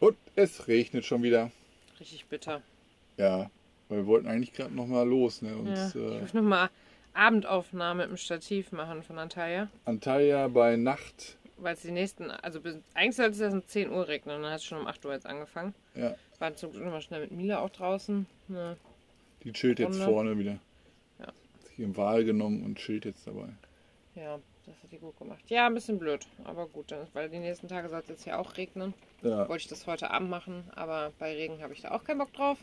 Und es regnet schon wieder. Richtig bitter. Ja, weil wir wollten eigentlich gerade noch mal los. Ne? Und, Ja. Ich äh, muss nochmal Abendaufnahme mit dem Stativ machen von Antalya. Antalya bei Nacht. Weil es die nächsten, also bis, eigentlich sollte es erst um 10 Uhr regnen und dann hat es schon um 8 Uhr jetzt angefangen. Ja, War zum Glück nochmal schnell mit Mila auch draußen. Ja. die chillt jetzt vorne wieder. Ja. Hat sich im Wahl genommen und chillt jetzt dabei. ja, das hat die gut gemacht. Ja, ein bisschen blöd, aber gut, dann, weil die nächsten Tage soll es jetzt hier auch regnen. Ja. Wollte ich das heute Abend machen, aber bei Regen habe ich da auch keinen Bock drauf.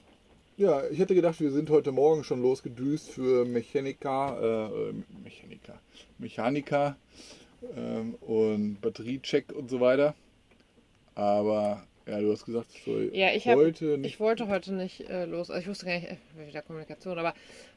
ja, ich hätte gedacht, wir sind heute Morgen schon losgedüst für Mechanika, äh, Mechanika, Mechanika ähm, und Batteriecheck und so weiter. Aber ja, du hast gesagt, es soll Ja, ich hab- heute nicht. Ich wollte heute nicht äh, los, also ich wusste gar nicht, äh, wieder Kommunikation, aber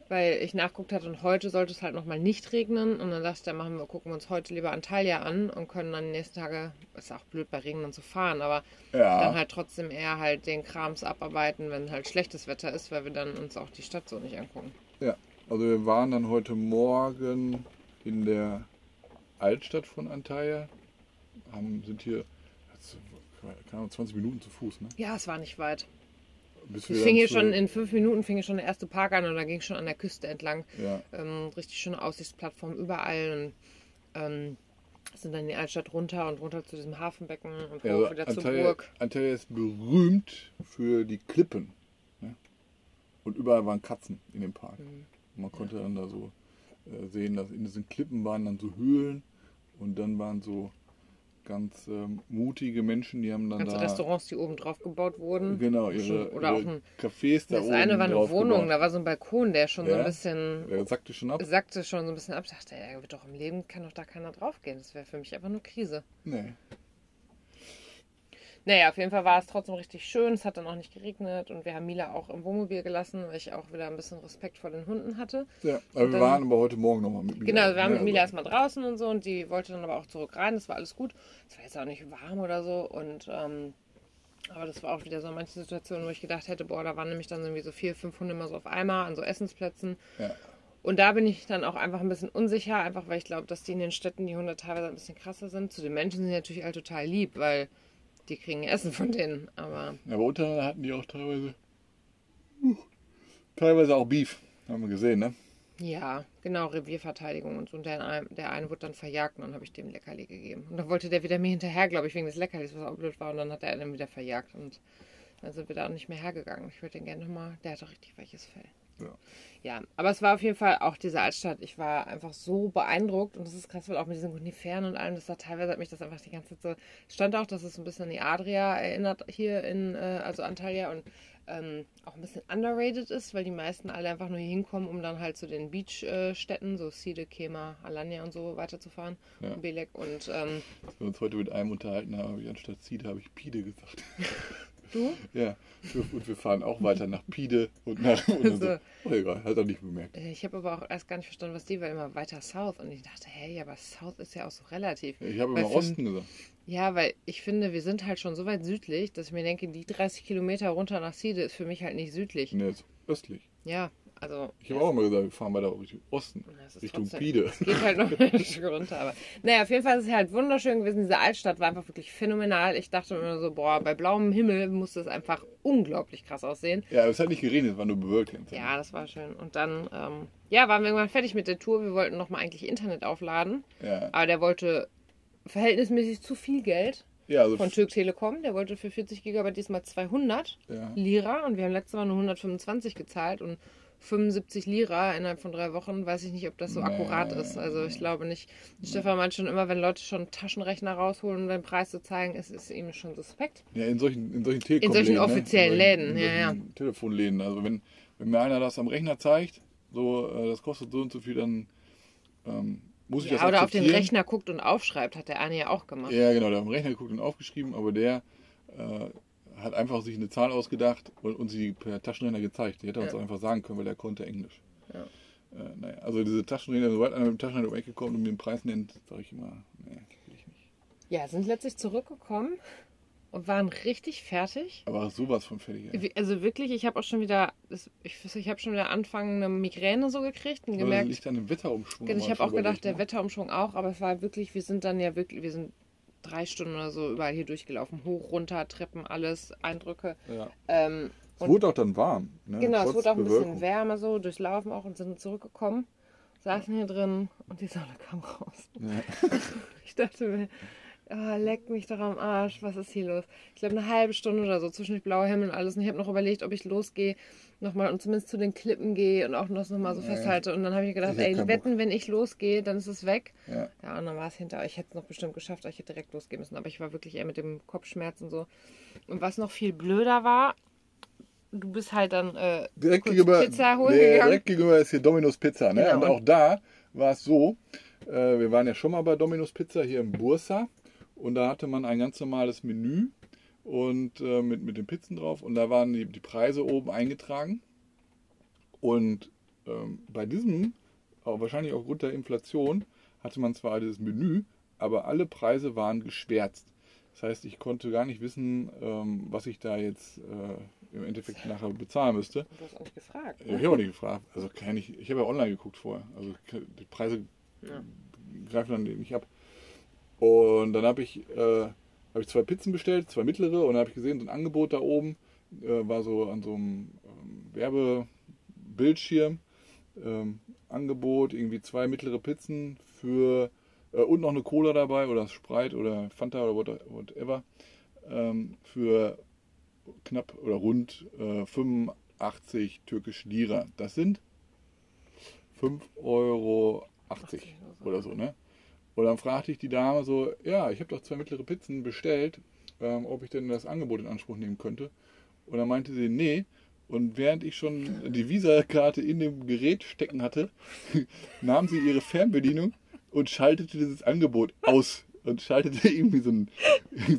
weil ich nachguckt hatte und heute sollte es halt nochmal nicht regnen und dann dachte ich, dann machen wir, gucken wir uns heute lieber Antalya an und können dann die nächsten Tage, ist auch blöd bei Regen dann zu fahren, aber ja, dann halt trotzdem eher halt den Krams abarbeiten, wenn halt schlechtes Wetter ist, weil wir dann uns auch die Stadt so nicht angucken. ja, also wir waren dann heute Morgen in der Altstadt von Antalya, haben, sind hier keine Ahnung, 20 Minuten zu Fuß, ne? Ja, es war nicht weit. Bis wir fing dann hier schon, in fünf Minuten fing hier schon der erste Park an und da ging schon an der Küste entlang. Ja, ähm, richtig schöne Aussichtsplattform überall und ähm, sind dann in die Altstadt runter und runter zu diesem Hafenbecken und Ja, also wieder zur Antalya, Burg. Antalya ist berühmt für die Klippen. Ne? Und überall waren Katzen in dem Park. Mhm. Man konnte dann da so äh, sehen, dass in diesen Klippen waren dann so Höhlen und dann waren so ganz ähm, mutige Menschen, die haben dann Ganze da Restaurants, die oben drauf gebaut wurden. genau ihre, Oder auch ihre ein, Cafés da das oben eine war eine Wohnung, gebaut. da war so ein Balkon, der schon so Ja? ein bisschen Der sagte schon ab. sackte schon so ein bisschen ab. Ich dachte, er wird doch im Leben, kann doch da keiner draufgehen. Das wäre für mich einfach nur Krise. Nee. Naja, auf jeden Fall war es trotzdem richtig schön. Es hat dann auch nicht geregnet und wir haben Mila auch im Wohnmobil gelassen, weil ich auch wieder ein bisschen Respekt vor den Hunden hatte. Ja, aber wir dann- waren aber heute Morgen nochmal mit Mila. Genau, wir waren mit Mila Also- erstmal draußen und so und die wollte dann aber auch zurück rein. Das war alles gut. Es war jetzt auch nicht warm oder so und ähm, aber das war auch wieder so manche Situationen, wo ich gedacht hätte, boah, da waren nämlich dann irgendwie so vier, fünf Hunde immer so auf einmal an so Essensplätzen. Ja. Und da bin ich dann auch einfach ein bisschen unsicher, einfach weil ich glaube, dass die in den Städten die Hunde teilweise ein bisschen krasser sind. Zu den Menschen sind die natürlich alle total lieb, weil die kriegen Essen von denen. Aber Ja, aber untereinander hatten die auch teilweise. uh, Teilweise auch Beef. Haben wir gesehen, ne? Ja, genau, Revierverteidigung und so. Und der, eine- der eine wurde dann verjagt und dann habe ich dem Leckerli gegeben. Und dann wollte der wieder mir hinterher, glaube ich, wegen des Leckerlis, was auch blöd war. Und dann hat er den wieder verjagt. Und dann sind wir da auch nicht mehr hergegangen. Ich würde den gerne nochmal, der hat doch richtig weiches Fell. Ja. Ja, aber es war auf jeden Fall auch diese Altstadt. Ich war einfach so beeindruckt und das ist krass, weil auch mit diesen Koniferen und allem, das war teilweise hat mich das einfach die ganze Zeit so. Es stand auch, dass es ein bisschen an die Adria erinnert hier in, äh, also Antalya und ähm, auch ein bisschen underrated ist, weil die meisten alle einfach nur hier hinkommen, um dann halt zu den Beachstädten, so Side, Kema, Alanya und so weiterzufahren. Ja. Und Belek und ähm, Als wir uns heute mit einem unterhalten haben, habe ich anstatt Ziede habe ich Pide gesagt. du? ja. Und wir fahren auch weiter nach Pide und nach. Und dann so, Also- oh, egal, hat er nicht bemerkt. Äh, Ich habe aber auch erst gar nicht verstanden, was die, weil immer weiter South und ich dachte, hey, ja, aber South ist ja auch so relativ. Ich habe immer Osten gesagt. Ja, weil ich finde, wir sind halt schon so weit südlich, dass ich mir denke, die 30 Kilometer runter nach Side ist für mich halt nicht südlich. Ne, ist östlich. Ja, also. Ich habe auch immer gesagt, wir fahren weiter Richtung Osten. Richtung trotzdem-. Es geht halt noch ein Stück runter. Aber naja, auf jeden Fall ist es halt wunderschön gewesen. Diese Altstadt war einfach wirklich phänomenal. Ich dachte immer so, boah, bei blauem Himmel muss das einfach unglaublich krass aussehen. Ja, es hat nicht geregnet, es war nur bewölkt. Ja, das war schön. Und dann, ähm, ja, waren wir irgendwann fertig mit der Tour. Wir wollten nochmal eigentlich Internet aufladen. Ja, Aber der wollte verhältnismäßig zu viel Geld ja also. von Türk Telekom. Der wollte für 40 Gigabyte diesmal 200 ja. Lira und wir haben letztes Mal nur 125 gezahlt und 75 Lira innerhalb von drei Wochen, weiß ich nicht, ob das so Nee. akkurat ist. Also ich glaube nicht. Stefan meint schon immer, wenn Leute schon Taschenrechner rausholen, um den Preis zu zeigen, ist es ihm schon suspekt. Ja, in solchen, in solchen Telekom solchen Läden, offiziellen ne? in Läden, solchen, ja, in solchen Telefonläden. Also wenn, wenn mir einer das am Rechner zeigt, so, äh, das kostet so und so viel, dann ähm, muss ich Ja, das oder auf den. Rechner guckt und aufschreibt, hat der Arne ja auch gemacht. Ja, genau, der hat am Rechner geguckt und aufgeschrieben, aber der äh, hat einfach sich eine Zahl ausgedacht und, und sie per Taschenrechner gezeigt. Die hätte er uns Ja. auch einfach sagen können, weil er konnte Englisch. Ja. Äh, naja, also diese Taschenrechner, sobald einer mit dem Taschenrechner kommt und mir den Preis nennt, sage ich immer, nee, will ich nicht. Ja, sind letztlich zurückgekommen und waren richtig fertig. Aber sowas von fertig. ey. Also wirklich, ich habe auch schon wieder, das, ich, ich habe schon wieder anfangen eine Migräne so gekriegt und das gemerkt, liegt an dem Wetterumschwung. Genau, ich habe auch gedacht, überlegt, der ne? Wetterumschwung auch, aber es war wirklich, wir sind dann ja wirklich, wir sind drei Stunden oder so überall hier durchgelaufen. Hoch, runter, Treppen, alles, Eindrücke. Ja. Ähm, Es und wurde auch dann warm. Ne? genau, es Trotz wurde auch ein bisschen Bewölkung. wärmer so, durchlaufen auch und sind zurückgekommen. Saßen hier drin und die Sonne kam raus. Ja. Ich dachte mir, oh, leck mich doch am Arsch, was ist hier los? Ich glaube, eine halbe Stunde oder so zwischen blauer Himmel und alles. Und ich habe noch überlegt, ob ich losgehe nochmal und zumindest zu den Klippen gehe und auch das nochmal so festhalte. Und dann habe ich gedacht, ey, wetten, wenn ich losgehe, dann ist es weg. Ja. Ja, und dann war es hinter. Ich hätte es noch bestimmt geschafft, aber ich hätte direkt losgehen müssen. Aber ich war wirklich eher mit dem Kopfschmerz und so. Und was noch viel blöder war, du bist halt dann äh, Direkt gegenüber, Pizza holen nee, gegangen. direkt gegenüber ist hier Domino's Pizza. Ne? Genau. Und auch da war es so, äh, wir waren ja schon mal bei Domino's Pizza hier in Bursa und da hatte man ein ganz normales Menü und äh, mit, mit den Pizzen drauf und da waren die, die Preise oben eingetragen. Und ähm, bei diesem, auch wahrscheinlich aufgrund der Inflation, hatte man zwar dieses Menü, aber alle Preise waren geschwärzt. Das heißt, ich konnte gar nicht wissen, ähm, was ich da jetzt äh, im Endeffekt nachher bezahlen müsste. Du hast auch nicht gefragt. Ich habe auch nicht gefragt. Also kann ich, ich habe ja online geguckt vorher. Also die Preise Ja. greifen dann nicht ab. Und dann habe ich, äh, hab ich zwei Pizzen bestellt, zwei mittlere, und dann habe ich gesehen, so ein Angebot da oben äh, war so an so einem ähm, Werbebildschirm. Ähm, Angebot, irgendwie zwei mittlere Pizzen für äh, und noch eine Cola dabei oder Sprite oder Fanta oder what- whatever ähm, für knapp oder rund äh, 85 türkische Lira. Das sind 5,80 Euro oder so, ne? Und dann fragte ich die Dame so, ja, ich habe doch zwei mittlere Pizzen bestellt, ähm, ob ich denn das Angebot in Anspruch nehmen könnte. Und dann meinte sie, nee. Und während ich schon die Visa-Karte in dem Gerät stecken hatte, nahm sie ihre Fernbedienung und schaltete dieses Angebot aus. Und schaltete irgendwie so ein,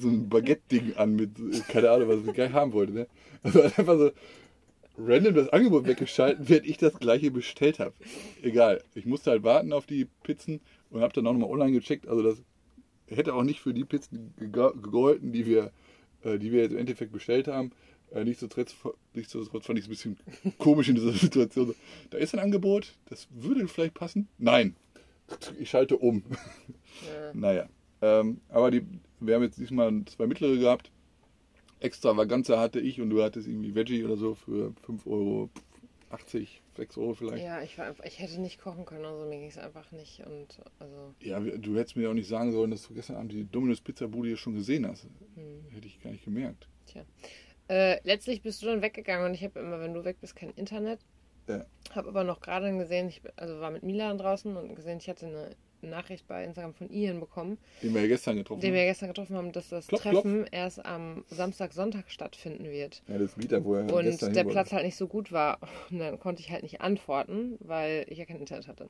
so ein Baguette-Ding an mit, äh, keine Ahnung, was sie gleich haben wollte. Ne? Also einfach so random das Angebot weggeschalten, während ich das gleiche bestellt habe. Egal. Ich musste halt warten auf die Pizzen und habe dann auch nochmal online gecheckt. Also das hätte auch nicht für die Pizzen gegolten, die wir, äh, die wir jetzt im Endeffekt bestellt haben. Äh, nichtsdestotrotz, nichtsdestotrotz fand ich es ein bisschen komisch in dieser Situation. Da ist ein Angebot, das würde vielleicht passen. Nein, ich schalte um. Ja. Naja, ähm, aber die, wir haben jetzt diesmal zwei mittlere gehabt. Extravaganza hatte ich und du hattest irgendwie Veggie oder so für 5,80 Euro, 6 Euro vielleicht. Ja, ich war einfach, ich hätte nicht kochen können, also mir ging es einfach nicht. Und also, Ja, du hättest mir auch nicht sagen sollen, dass du gestern Abend die Domino's Pizza Bude hier schon gesehen hast. hm, Hätte ich gar nicht gemerkt. tja. Äh, letztlich bist du dann weggegangen und ich habe immer, wenn du weg bist, kein Internet. Ja. Habe aber noch gerade gesehen, ich also war mit Milan draußen und gesehen, ich hatte eine Nachricht bei Instagram von Ian bekommen, Den wir ja gestern getroffen den wir haben. gestern getroffen haben, dass das Klopf, Treffen erst am Samstag, Sonntag stattfinden wird. Ja, das Lied, wo er Und der Platz halt nicht so gut war. Und dann konnte ich halt nicht antworten, weil ich ja kein Internet hatte.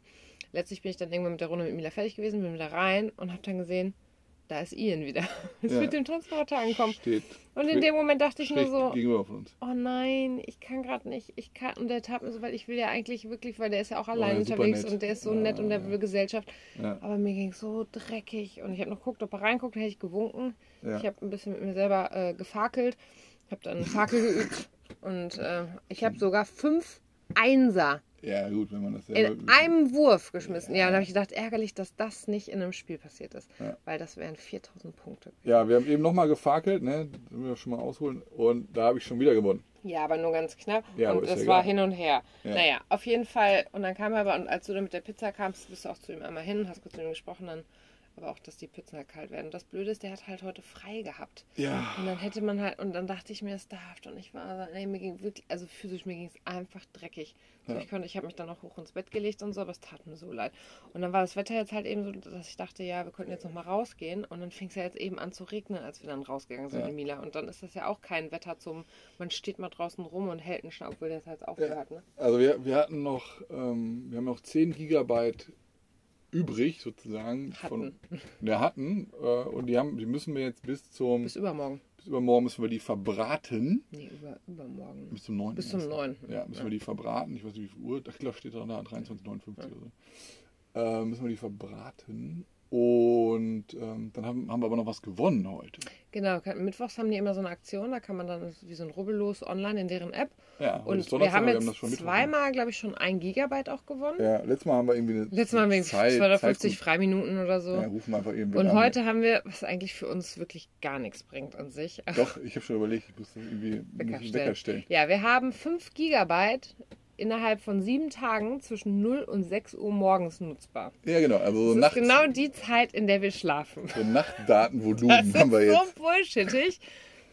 Letztlich bin ich dann irgendwann mit der Runde mit Mila fertig gewesen, bin wieder rein und habe dann gesehen, da ist Ian wieder. Ist Ja. mit dem Transporter angekommen. Steht Und in dem Moment dachte ich nur so, oh nein, ich kann gerade nicht. Ich kann, und der tat mir so, weil ich will ja eigentlich wirklich, weil der ist ja auch allein ja, super unterwegs und der ist so Ja, nett und der will Gesellschaft. Ja, Aber mir ging so dreckig und ich habe noch geguckt, ob er reinguckt, hätte ich gewunken. Ich habe ein bisschen mit mir selber äh, gefakelt, habe dann Fakel geübt und äh, ich habe sogar fünf Einser ja, gut, wenn man das in selber... einem Wurf geschmissen. Ja, dann habe ich gedacht, ärgerlich, dass das nicht in einem Spiel passiert ist, Ja. weil das wären 4000 Punkte. Ja, wir haben eben nochmal gefakelt, ne? Das müssen wir schon mal ausholen. Und da habe ich schon wieder gewonnen. Ja, aber nur ganz knapp. Ja, und ja war hin und her. Ja. Naja, auf jeden Fall. Und dann kam er aber, und als du dann mit der Pizza kamst, bist du auch zu ihm einmal hin, hast kurz mit ihm gesprochen, dann aber auch, dass die Pizzen halt kalt werden. Und das Blöde ist, der hat halt heute frei gehabt. Ja. Und dann hätte man halt, und dann dachte ich mir, es darf nicht wahr sein. Nee, mir ging wirklich, also physisch, mir ging es einfach dreckig. So, Ja. Ich konnte, ich habe mich dann noch hoch ins Bett gelegt und so, aber es tat mir so leid. Und dann war das Wetter jetzt halt eben so, dass ich dachte, ja, wir könnten jetzt noch mal rausgehen. Und dann fing es ja jetzt eben an zu regnen, als wir dann rausgegangen sind Ja. in Mila. Und dann ist das ja auch kein Wetter zum, man steht mal draußen rum und hält einen Schnapp, obwohl der jetzt halt aufgehört, ne? Also wir, wir hatten noch, ähm, wir haben noch 10 Gigabyte übrig sozusagen. Von, wir hatten. Äh, und die, haben, die müssen wir jetzt bis zum, Bis übermorgen. bis übermorgen müssen wir die verbraten. Nee, über, übermorgen. Bis zum 9. Bis zum erst. 9. Ja, müssen wir die verbraten. Ich weiß nicht, wie viel Uhr. Ich glaube, steht da, da 23,59 oder so. Äh, müssen wir die verbraten. Und ähm, dann haben, haben wir aber noch was gewonnen heute. Genau, mittwochs haben die immer so eine Aktion, da kann man dann wie so ein Rubbellos online in deren App. Ja, Und wir haben wir jetzt schon Mittwoch zweimal, glaube ich, schon ein Gigabyte auch gewonnen. Ja, letztes Mal haben wir irgendwie eine Letztes Mal haben wir Zeit- 250 Zeitgut- Freiminuten oder so. Ja, rufen wir einfach irgendwie Und an. heute haben wir, was eigentlich für uns wirklich gar nichts bringt an sich. Doch, ich habe schon überlegt, ich muss das irgendwie Wecker einen Wecker stellen. Ja, wir haben 5 Gigabyte innerhalb von sieben Tagen zwischen 0 und 6 Uhr morgens nutzbar. Ja, genau. Also so, Das Nacht, ist genau die Zeit, in der wir schlafen. so Nachtdatenvolumen Das haben wir ist jetzt. so bullshittig.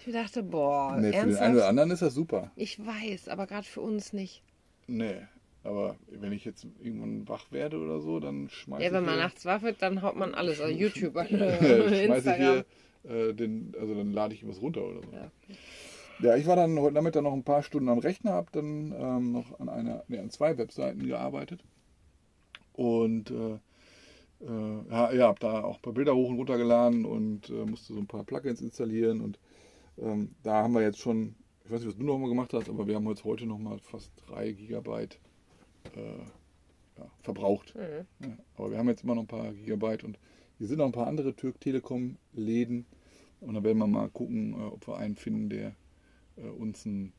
Ich dachte, boah, Nee, für den ernsthaft? einen oder anderen ist das super. Ich weiß, aber gerade für uns nicht. Nee, aber wenn ich jetzt irgendwann wach werde oder so, dann schmeiße Ja, ich wenn man hier, nachts wach wird, dann haut man alles. Also YouTube, schmeiße ich Instagram. hier äh, den, also dann lade ich was runter oder so. Ja. Ja, ich war dann heute Nachmittag noch ein paar Stunden am Rechner, habe dann ähm, noch an einer, nee, an zwei Webseiten gearbeitet und äh, äh, ja, ja habe da auch ein paar Bilder hoch und runter geladen und äh, musste so ein paar Plugins installieren und ähm, da haben wir jetzt schon, ich weiß nicht, was du noch mal gemacht hast, aber wir haben jetzt heute noch mal fast drei Gigabyte äh, ja, verbraucht. Mhm. Ja, aber wir haben jetzt immer noch ein paar Gigabyte und hier sind noch ein paar andere Türk Telekom Läden und da werden wir mal gucken, äh, ob wir einen finden, der äh, uns einen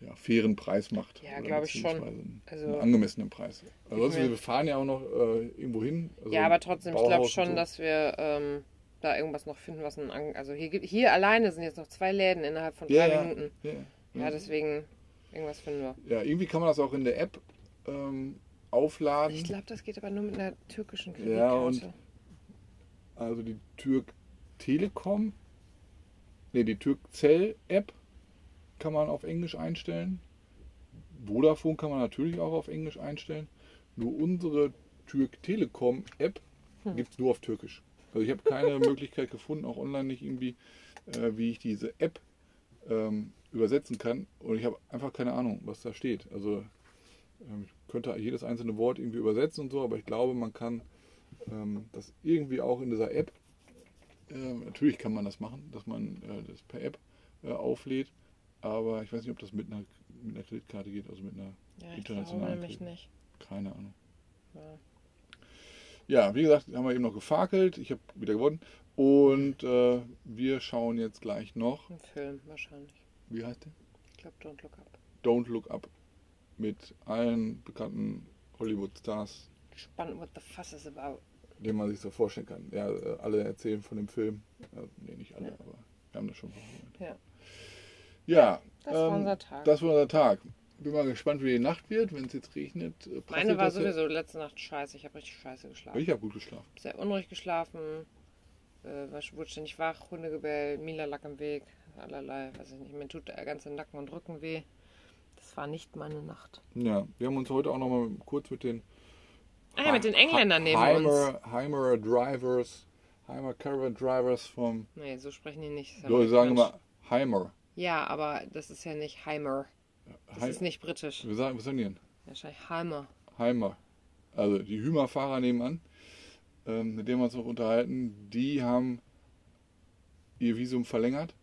ja, fairen Preis macht. Ja, Oder glaub ich schon. Einen, Also- einen angemessenen Preis. Ansonsten, mir- wir fahren ja auch noch äh, irgendwo hin. also Ja, aber trotzdem, ich glaube Bauhaus schon, so. dass wir ähm, da irgendwas noch finden, was ein. An also hier, hier alleine sind jetzt noch zwei Läden innerhalb von ja, drei ja, Minuten. Ja, Ja, deswegen irgendwas finden wir. ja, irgendwie kann man das auch in der App ähm, aufladen. Ich glaube, das geht aber nur mit einer türkischen Mhm. Ja, und- Kreditkarte. Also die Türk Telekom, ne, die Türkcell App kann man auf Englisch einstellen. Vodafone kann man natürlich auch auf Englisch einstellen. Nur unsere Türk Telekom App Hm. gibt es nur auf Türkisch. Also ich habe keine Möglichkeit gefunden, auch online nicht irgendwie, äh, wie ich diese App ähm, übersetzen kann. Und ich habe einfach keine Ahnung, was da steht. Also ähm, ich könnte jedes einzelne Wort irgendwie übersetzen und so, aber ich glaube, man kann ähm, das irgendwie auch in dieser App, ähm, natürlich kann man das machen, dass man äh, das per App äh, auflädt, aber ich weiß nicht, ob das mit einer, mit einer Kreditkarte geht, also mit einer Ja, ich glaube internationalen nämlich Kredit- nicht. Keine Ahnung. Ja. Ja, wie gesagt, haben wir eben noch gefakelt, ich habe wieder gewonnen und äh, wir schauen jetzt gleich noch, Ein Film wahrscheinlich. wie heißt der? Ich glaube, Don't Look Up. Don't Look Up mit allen bekannten Hollywood-Stars Spannend, what the fuss is about. den man sich so vorstellen kann. Ja, äh, alle erzählen von dem Film. Äh, nee, nicht alle, Ja. aber wir haben das schon gehört. Ja. Ja, Das war ähm, unser Tag. Das war unser Tag. Bin mal gespannt, wie die Nacht wird, wenn es jetzt regnet. äh, Meine war sowieso letzte Nacht scheiße. Ich habe richtig scheiße geschlafen. Ich habe gut geschlafen. Sehr unruhig geschlafen. Äh, war, wurde ständig wach, Hundegebell, Mila lag im Weg. Allerlei, weiß ich nicht. Mir tut der ganze Nacken und Rücken weh. Das war nicht meine Nacht. Ja, wir haben uns heute auch noch mal kurz mit den Ah ja, mit den Engländern neben Heimer, Heimer Drivers, Heimer Caravan Drivers vom, Nee, so sprechen die nicht. Aber sagen Mensch. immer Heimer. Ja, aber das ist ja nicht Heimer. Das Hei- ist nicht britisch. Wir sagen, was sagen die denn? Wahrscheinlich Heimer. Heimer. Also die Hümer-Fahrer nebenan, ähm, mit denen wir uns noch unterhalten, die haben ihr Visum verlängert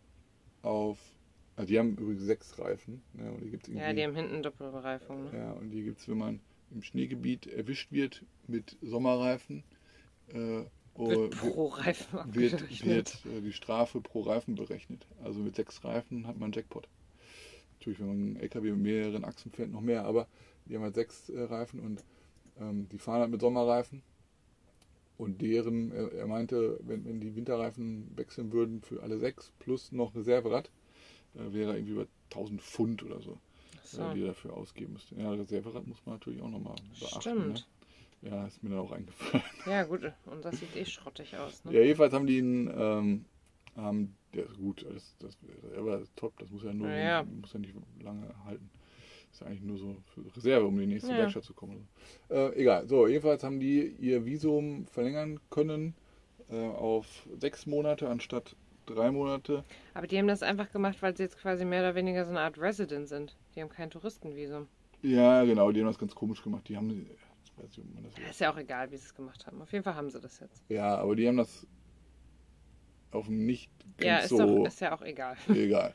auf, also die haben übrigens sechs Reifen. Ne, und die gibt's Ja, die haben hinten Doppelbereifung. Ne? ja, und die gibt es, wenn man im Schneegebiet erwischt wird mit Sommerreifen, äh, Wird pro Reifen wird, abgerechnet. wird äh, die Strafe pro Reifen berechnet. Also mit sechs Reifen hat man Jackpot. Natürlich, wenn man einen LKW mit mehreren Achsen fährt, noch mehr, aber die haben halt sechs äh, Reifen und ähm, die fahren halt mit Sommerreifen. Und deren, er, er meinte, wenn, wenn die Winterreifen wechseln würden für alle sechs plus noch Reserverad, äh, wäre irgendwie über 1000 Pfund oder so, So. äh, die er dafür ausgeben müsste. Ja, Reserverad muss man natürlich auch nochmal beachten. Stimmt. Ne? Ja, ist mir dann auch eingefallen. Ja, gut. Und das sieht eh schrottig aus. Ne? Ja, jedenfalls haben die ihn, ähm, haben, ja gut, das, das, er war top, das muss ja nur, Ja, muss ja nicht lange halten. Ist ja eigentlich nur so für Reserve, um in die nächste Ja. Werkstatt zu kommen. Äh, egal, so, jedenfalls haben die ihr Visum verlängern können äh, auf sechs Monate anstatt drei Monate. Aber die haben das einfach gemacht, weil sie jetzt quasi mehr oder weniger so eine Art Resident sind. Die haben kein Touristenvisum. Ja, genau, die haben das ganz komisch gemacht. Die haben, weiß nicht, ob man das Ist ja auch egal, wie sie es gemacht haben. Auf jeden Fall haben sie das jetzt. ja, aber die haben das auf einem nicht ganz Ja, ist, so doch, ist ja auch egal. egal.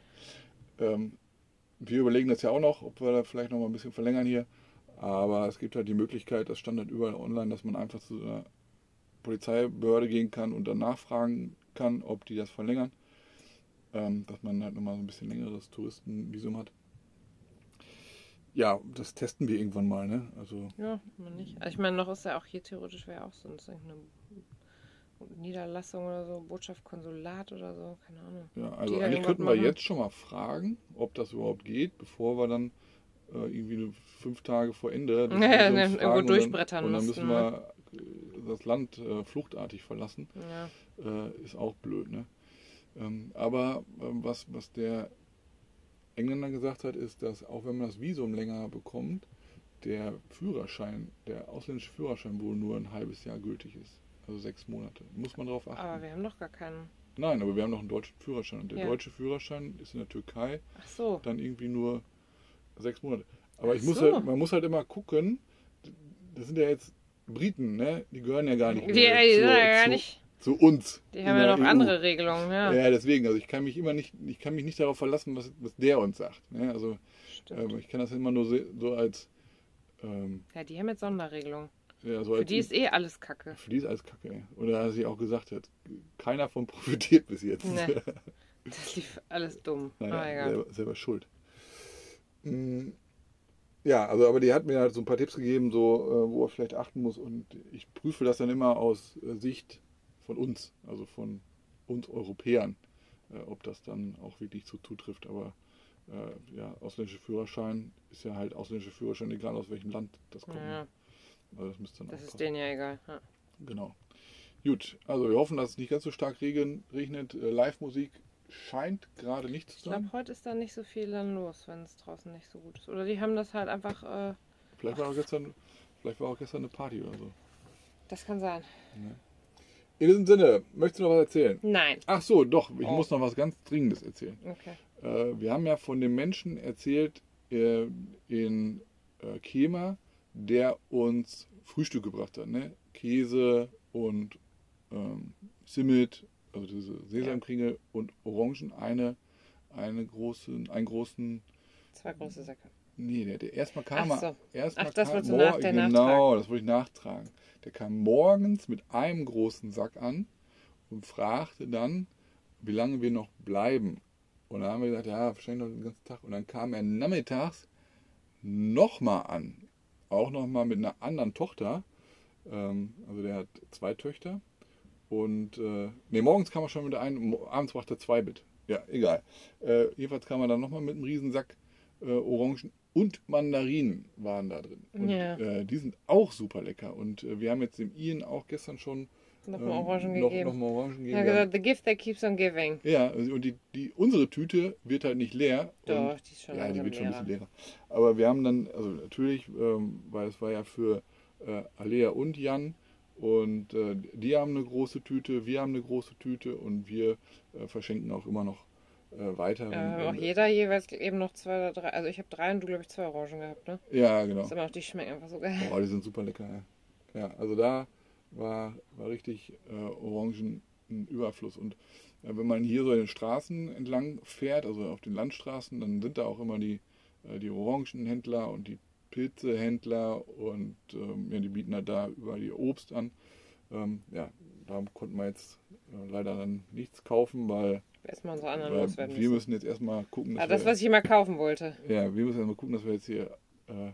Ähm, wir überlegen das ja auch noch, ob wir da vielleicht noch mal ein bisschen verlängern hier. Aber es gibt halt die Möglichkeit, das stand halt überall online, dass man einfach zu einer Polizeibehörde gehen kann und dann nachfragen kann, ob die das verlängern. Ähm, dass man halt nochmal so ein bisschen längeres Touristenvisum hat. Ja, das testen wir irgendwann mal, ne? Also, Ja, man nicht. Also ich meine, noch ist ja auch hier theoretisch wäre auch sonst irgendeine Niederlassung oder so, Botschaft, Konsulat oder so, keine Ahnung. ja, also Die eigentlich könnten wir machen. jetzt schon mal fragen, ob das überhaupt geht, bevor wir dann äh, irgendwie fünf Tage vor Ende das Ja, ja, irgendwo fragen und dann- durchbrettern Und dann müssen wir äh, das Land äh, fluchtartig verlassen. Ja. äh, ist auch blöd. Ne? Ähm, aber ähm, was, was der Engländer gesagt hat, ist, dass auch wenn man das Visum länger bekommt, der Führerschein, der ausländische Führerschein wohl nur ein halbes Jahr gültig ist. Also sechs Monate. Muss man darauf achten. Aber wir haben doch gar keinen. Nein, aber wir haben noch einen deutschen Führerschein. Und der Ja. deutsche Führerschein ist in der Türkei Ach so. dann irgendwie nur sechs Monate. Aber ich muss so. halt, man muss halt immer gucken, das sind ja jetzt Briten, ne? Die gehören ja gar nicht Die, mehr die zu, sind ja gar zu, nicht. Zu uns. Die haben ja noch EU. andere Regelungen, ja. Ja, deswegen, also ich kann mich immer nicht, ich kann mich nicht darauf verlassen, was, was der uns sagt. Ne? Also Stimmt. ähm, ich kann das immer nur so, als, ähm, Ja, die haben jetzt Sonderregelungen. ja, so Für die ist eh alles Kacke. für die ist alles Kacke. ey. Und da hat sie auch gesagt, hat, keiner von profitiert bis jetzt. Nee. Das lief alles dumm. naja, Aber egal. selber, selber schuld. Mm, Ja, also aber die hat mir halt so ein paar Tipps gegeben, so äh, wo er vielleicht achten muss und ich prüfe das dann immer aus äh, Sicht von uns, also von uns Europäern, äh, ob das dann auch wirklich so zutrifft. Aber äh, ja, ausländischer Führerschein ist ja halt ausländischer Führerschein, egal aus welchem Land das kommt. Ja, ne? Also das müsste dann das ist denen ja egal. Ja. Genau. Gut, also wir hoffen, dass es nicht ganz so stark regen, regnet. Äh, Live-Musik scheint gerade nicht zu Ich glaube, sein. heute ist da nicht so viel dann los, wenn es draußen nicht so gut ist. Oder die haben das halt einfach. Äh, Vielleicht war auch gestern, vielleicht war auch gestern eine Party oder so. das kann sein. In diesem Sinne, möchtest du noch was erzählen? Nein. Ach so, doch, ich Oh. muss noch was ganz Dringendes erzählen. Okay. Äh, wir haben ja von dem Menschen erzählt äh, in äh, Kema, der uns Frühstück gebracht hat. Ne? Käse und ähm, Simmet, also diese Sesamkringel und Orangen. Eine, eine großen, einen großen Zwei große Säcke. Nee, der, der erstmal kam Ach so. er. Erstmal Ach, das kam, wolltest du nach- der Genau, nachtragen. das wollte ich nachtragen. Der kam morgens mit einem großen Sack an und fragte dann, wie lange wir noch bleiben. Und dann haben wir gesagt, ja, wahrscheinlich noch den ganzen Tag. Und dann kam er nachmittags nochmal an. Auch nochmal mit einer anderen Tochter. Ähm, also der hat zwei Töchter. Und, äh, nee, morgens kam er schon mit der einen, mo- abends brachte er zwei mit. Ja, egal. Äh, jedenfalls kam er dann nochmal mit einem Riesensack äh, Orangen und Mandarinen waren da drin. Und Ja. äh, die sind auch super lecker. Und äh, wir haben jetzt dem Ian auch gestern schon Nochmal ähm, Orangen noch, gegeben. Noch mal Orangen gegeben. Haben- gesagt, the gift that keeps on giving. ja, und die, die, unsere Tüte wird halt nicht leer. Doch, und, die ist schon Ja, die wird schon ein bisschen leerer. Aber wir haben dann, also natürlich, ähm, weil es war ja für äh, Alea und Jan und äh, die haben eine große Tüte, wir haben eine große Tüte und wir äh, verschenken auch immer noch weiter. Ja, auch jeder jeweils eben noch zwei oder drei. Also ich habe drei und du, glaube ich, zwei Orangen gehabt, ne? ja, genau. Das immer noch, die schmecken einfach so geil. Boah, die sind super lecker. Ja, ja also da war, war richtig äh, Orangen ein Überfluss. Und äh, wenn man hier so in den Straßen entlang fährt, also auf den Landstraßen, dann sind da auch immer die, äh, die Orangenhändler und die Pilzehändler und ähm, ja, die bieten halt da überall ihr Obst an. Ähm, ja, da konnten wir jetzt äh, leider dann nichts kaufen, weil, Erstmal unsere anderen weil loswerden wir müssen. müssen jetzt erstmal gucken, Ah, dass das, wir, was ich immer kaufen wollte. ja, wir müssen erstmal gucken, dass wir jetzt hier äh,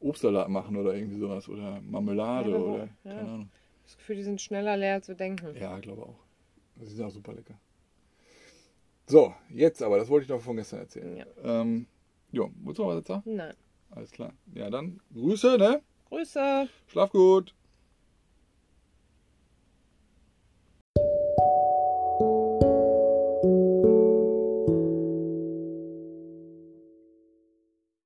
Obstsalat machen oder irgendwie sowas oder Marmelade Ja, oder ja. keine Ahnung. Das Gefühl, die sind schneller leer wir denken. Ja, glaube auch. Die sind auch super lecker. So, jetzt aber, das wollte ich noch von gestern erzählen. Ja. Ähm, jo, willst du noch was jetzt sagen? Nein. Alles klar. Ja, dann Grüße, ne? Grüße. Schlaf gut.